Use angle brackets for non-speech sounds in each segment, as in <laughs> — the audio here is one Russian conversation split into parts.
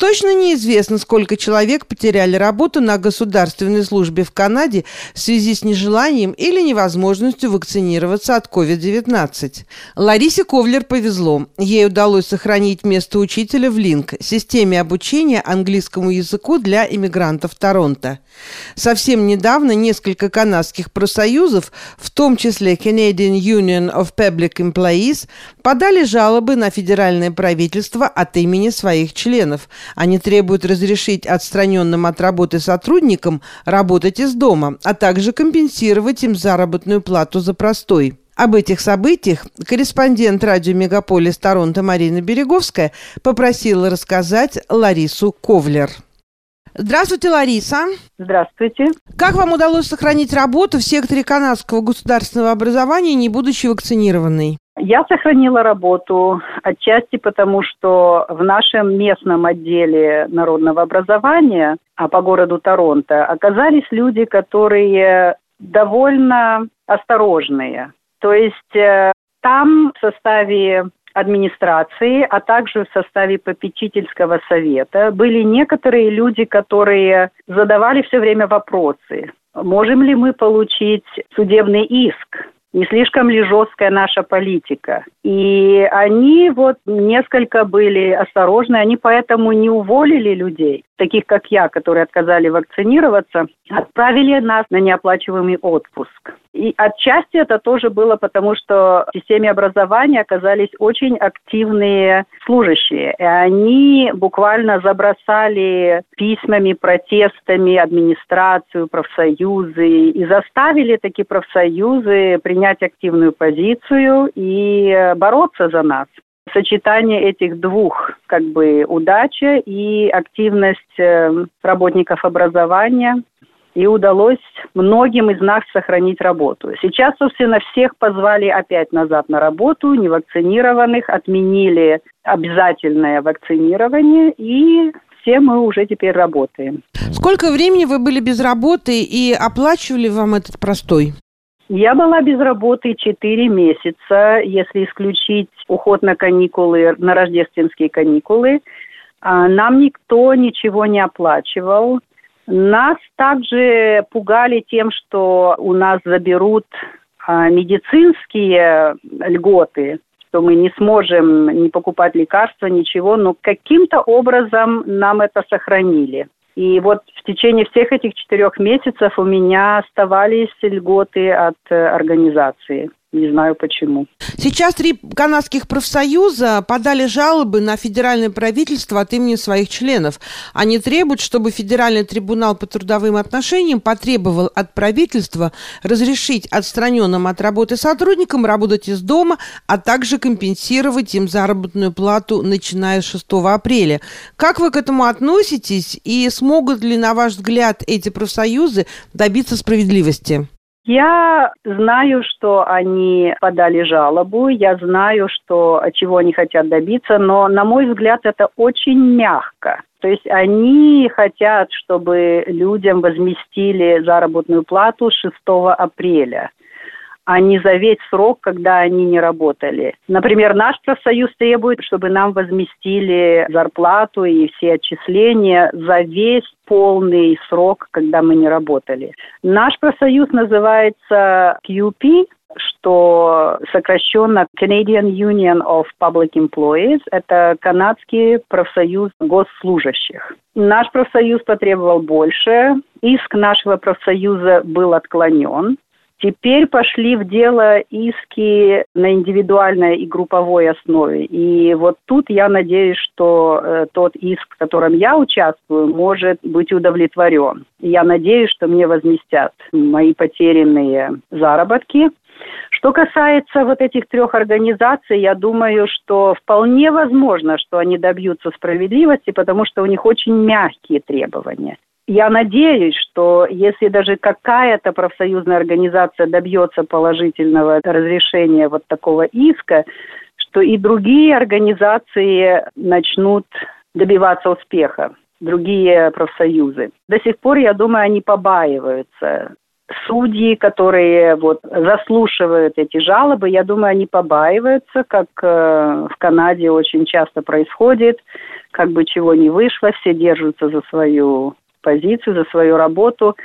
Точно неизвестно, сколько человек потеряли работу на государственной службе в Канаде в связи с нежеланием или невозможностью вакцинироваться от COVID-19. Ларисе Ковлер повезло. Ей удалось сохранить место учителя в Линк, системе обучения английскому языку для иммигрантов Торонто. Совсем недавно несколько канадских профсоюзов, в том числе Canadian Union of Public Employees, подали жалобы на федеральное правительство от имени своих членов. Они требуют разрешить отстраненным от работы сотрудникам работать из дома, а также компенсировать им заработную плату за простой. Об этих событиях корреспондент радио «Мегаполис Торонто» Марина Береговская попросила рассказать Ларису Ковлер. Здравствуйте, Лариса. Здравствуйте. Как вам удалось сохранить работу в секторе канадского государственного образования, не будучи вакцинированной? Я сохранила работу отчасти потому, что в нашем местном отделе народного образования, а по городу Торонто, оказались люди, которые довольно осторожные. То есть э, там в составе администрации, а также в составе попечительского совета были некоторые люди, которые задавали все время вопросы. Можем ли мы получить судебный иск не слишком ли жесткая наша политика. И они вот несколько были осторожны, они поэтому не уволили людей, таких как я, которые отказали вакцинироваться, отправили нас на неоплачиваемый отпуск. И отчасти это тоже было потому, что в системе образования оказались очень активные служащие. И они буквально забросали письмами, протестами администрацию, профсоюзы и заставили такие профсоюзы принять активную позицию и бороться за нас сочетание этих двух, как бы, удача и активность э, работников образования и удалось многим из нас сохранить работу. Сейчас, собственно, всех позвали опять назад на работу, невакцинированных, отменили обязательное вакцинирование, и все мы уже теперь работаем. Сколько времени вы были без работы и оплачивали вам этот простой? Я была без работы 4 месяца, если исключить уход на каникулы, на рождественские каникулы. А, нам никто ничего не оплачивал. Нас также пугали тем, что у нас заберут а, медицинские льготы, что мы не сможем не покупать лекарства, ничего, но каким-то образом нам это сохранили. И вот в течение всех этих четырех месяцев у меня оставались льготы от э, организации. Не знаю почему. Сейчас три канадских профсоюза подали жалобы на федеральное правительство от имени своих членов. Они требуют, чтобы Федеральный трибунал по трудовым отношениям потребовал от правительства разрешить отстраненным от работы сотрудникам работать из дома, а также компенсировать им заработную плату, начиная с 6 апреля. Как вы к этому относитесь и смогут ли, на ваш взгляд, эти профсоюзы добиться справедливости? Я знаю, что они подали жалобу, я знаю, что, чего они хотят добиться, но, на мой взгляд, это очень мягко. То есть они хотят, чтобы людям возместили заработную плату 6 апреля а не за весь срок, когда они не работали. Например, наш профсоюз требует, чтобы нам возместили зарплату и все отчисления за весь полный срок, когда мы не работали. Наш профсоюз называется QP, что сокращенно Canadian Union of Public Employees, это канадский профсоюз госслужащих. Наш профсоюз потребовал больше, иск нашего профсоюза был отклонен, Теперь пошли в дело иски на индивидуальной и групповой основе. И вот тут я надеюсь, что э, тот иск, в котором я участвую, может быть удовлетворен. Я надеюсь, что мне возместят мои потерянные заработки. Что касается вот этих трех организаций, я думаю, что вполне возможно, что они добьются справедливости, потому что у них очень мягкие требования я надеюсь, что если даже какая-то профсоюзная организация добьется положительного разрешения вот такого иска, что и другие организации начнут добиваться успеха, другие профсоюзы. До сих пор, я думаю, они побаиваются. Судьи, которые вот заслушивают эти жалобы, я думаю, они побаиваются, как э, в Канаде очень часто происходит, как бы чего не вышло, все держатся за свою позицию, за свою работу.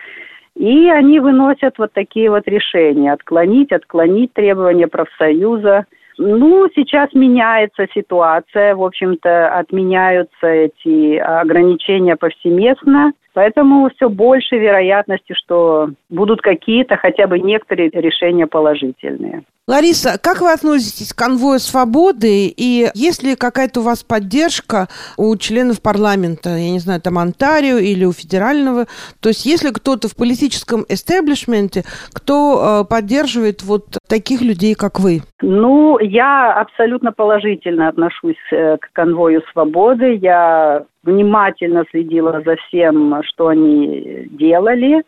И они выносят вот такие вот решения. Отклонить, отклонить требования профсоюза. Ну, сейчас меняется ситуация. В общем-то, отменяются эти ограничения повсеместно. Поэтому все больше вероятности, что будут какие-то, хотя бы некоторые решения положительные. Лариса, как вы относитесь к конвою свободы и есть ли какая-то у вас поддержка у членов парламента, я не знаю, там Онтарио или у федерального, то есть если кто-то в политическом эстеблишменте, кто э, поддерживает вот таких людей, как вы? Ну, я абсолютно положительно отношусь э, к конвою свободы. Я внимательно следила за всем, что они делали.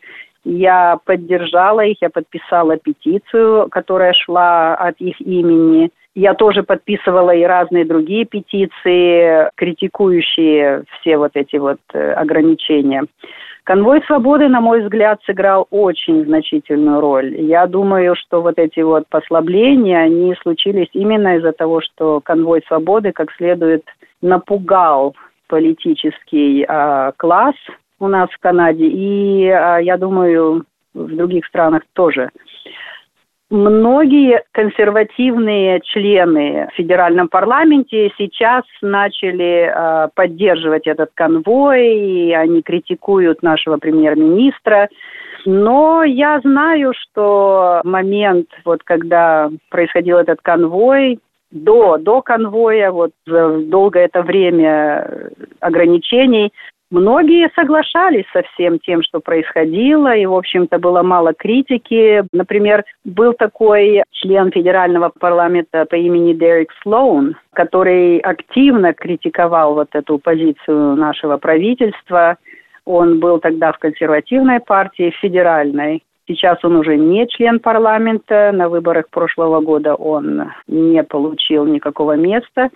Я поддержала их, я подписала петицию, которая шла от их имени. Я тоже подписывала и разные другие петиции, критикующие все вот эти вот э, ограничения. Конвой свободы, на мой взгляд, сыграл очень значительную роль. Я думаю, что вот эти вот послабления, они случились именно из-за того, что конвой свободы как следует напугал политический э, класс у нас в Канаде, и э, я думаю, в других странах тоже. Многие консервативные члены в федеральном парламенте сейчас начали э, поддерживать этот конвой, и они критикуют нашего премьер-министра. Но я знаю, что момент, вот когда происходил этот конвой, до, до конвоя, вот за долгое это время ограничений, Многие соглашались со всем тем, что происходило, и, в общем-то, было мало критики. Например, был такой член федерального парламента по имени Дерек Слоун, который активно критиковал вот эту позицию нашего правительства. Он был тогда в консервативной партии, федеральной. Сейчас он уже не член парламента. На выборах прошлого года он не получил никакого места.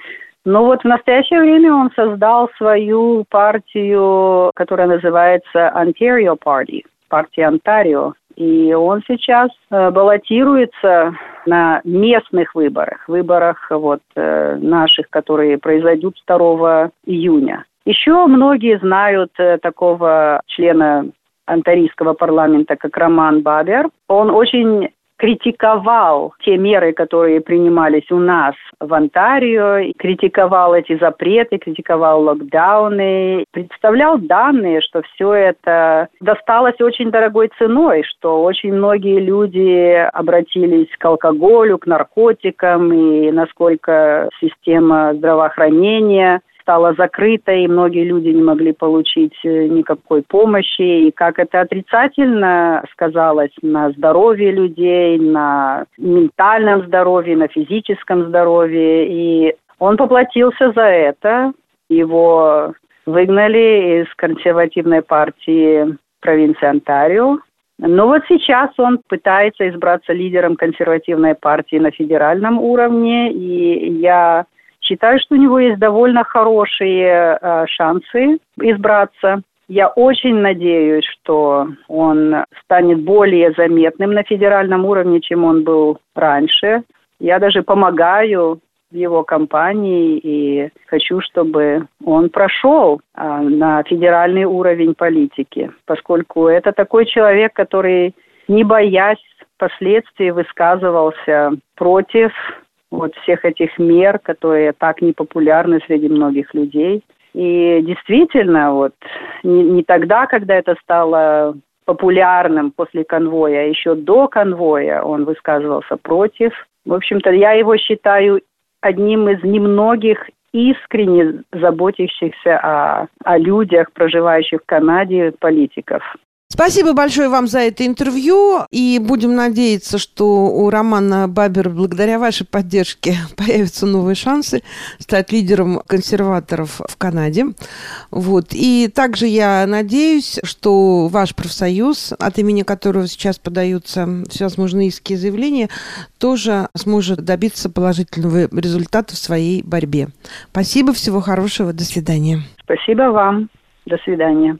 Но вот в настоящее время он создал свою партию, которая называется Ontario Party, партия Онтарио. И он сейчас э, баллотируется на местных выборах, выборах вот э, наших, которые произойдут 2 июня. Еще многие знают э, такого члена антарийского парламента, как Роман Бабер. Он очень критиковал те меры, которые принимались у нас в Онтарио, критиковал эти запреты, критиковал локдауны, представлял данные, что все это досталось очень дорогой ценой, что очень многие люди обратились к алкоголю, к наркотикам, и насколько система здравоохранения стала закрытой, и многие люди не могли получить э, никакой помощи, и как это отрицательно сказалось на здоровье людей, на ментальном здоровье, на физическом здоровье. И он поплатился за это. Его выгнали из консервативной партии провинции Онтарио. Но вот сейчас он пытается избраться лидером консервативной партии на федеральном уровне, и я Считаю, что у него есть довольно хорошие э, шансы избраться. Я очень надеюсь, что он станет более заметным на федеральном уровне, чем он был раньше. Я даже помогаю в его кампании и хочу, чтобы он прошел а, на федеральный уровень политики, поскольку это такой человек, который, не боясь последствий, высказывался против вот всех этих мер, которые так непопулярны среди многих людей. И действительно, вот не, не тогда, когда это стало популярным после конвоя, а еще до конвоя он высказывался против. В общем-то, я его считаю одним из немногих искренне заботящихся о, о людях, проживающих в Канаде, политиков. Спасибо большое вам за это интервью. И будем надеяться, что у Романа Бабер благодаря вашей поддержке <laughs> появятся новые шансы стать лидером консерваторов в Канаде. Вот. И также я надеюсь, что ваш профсоюз, от имени которого сейчас подаются всевозможные иски и заявления, тоже сможет добиться положительного результата в своей борьбе. Спасибо, всего хорошего, до свидания. Спасибо вам. До свидания.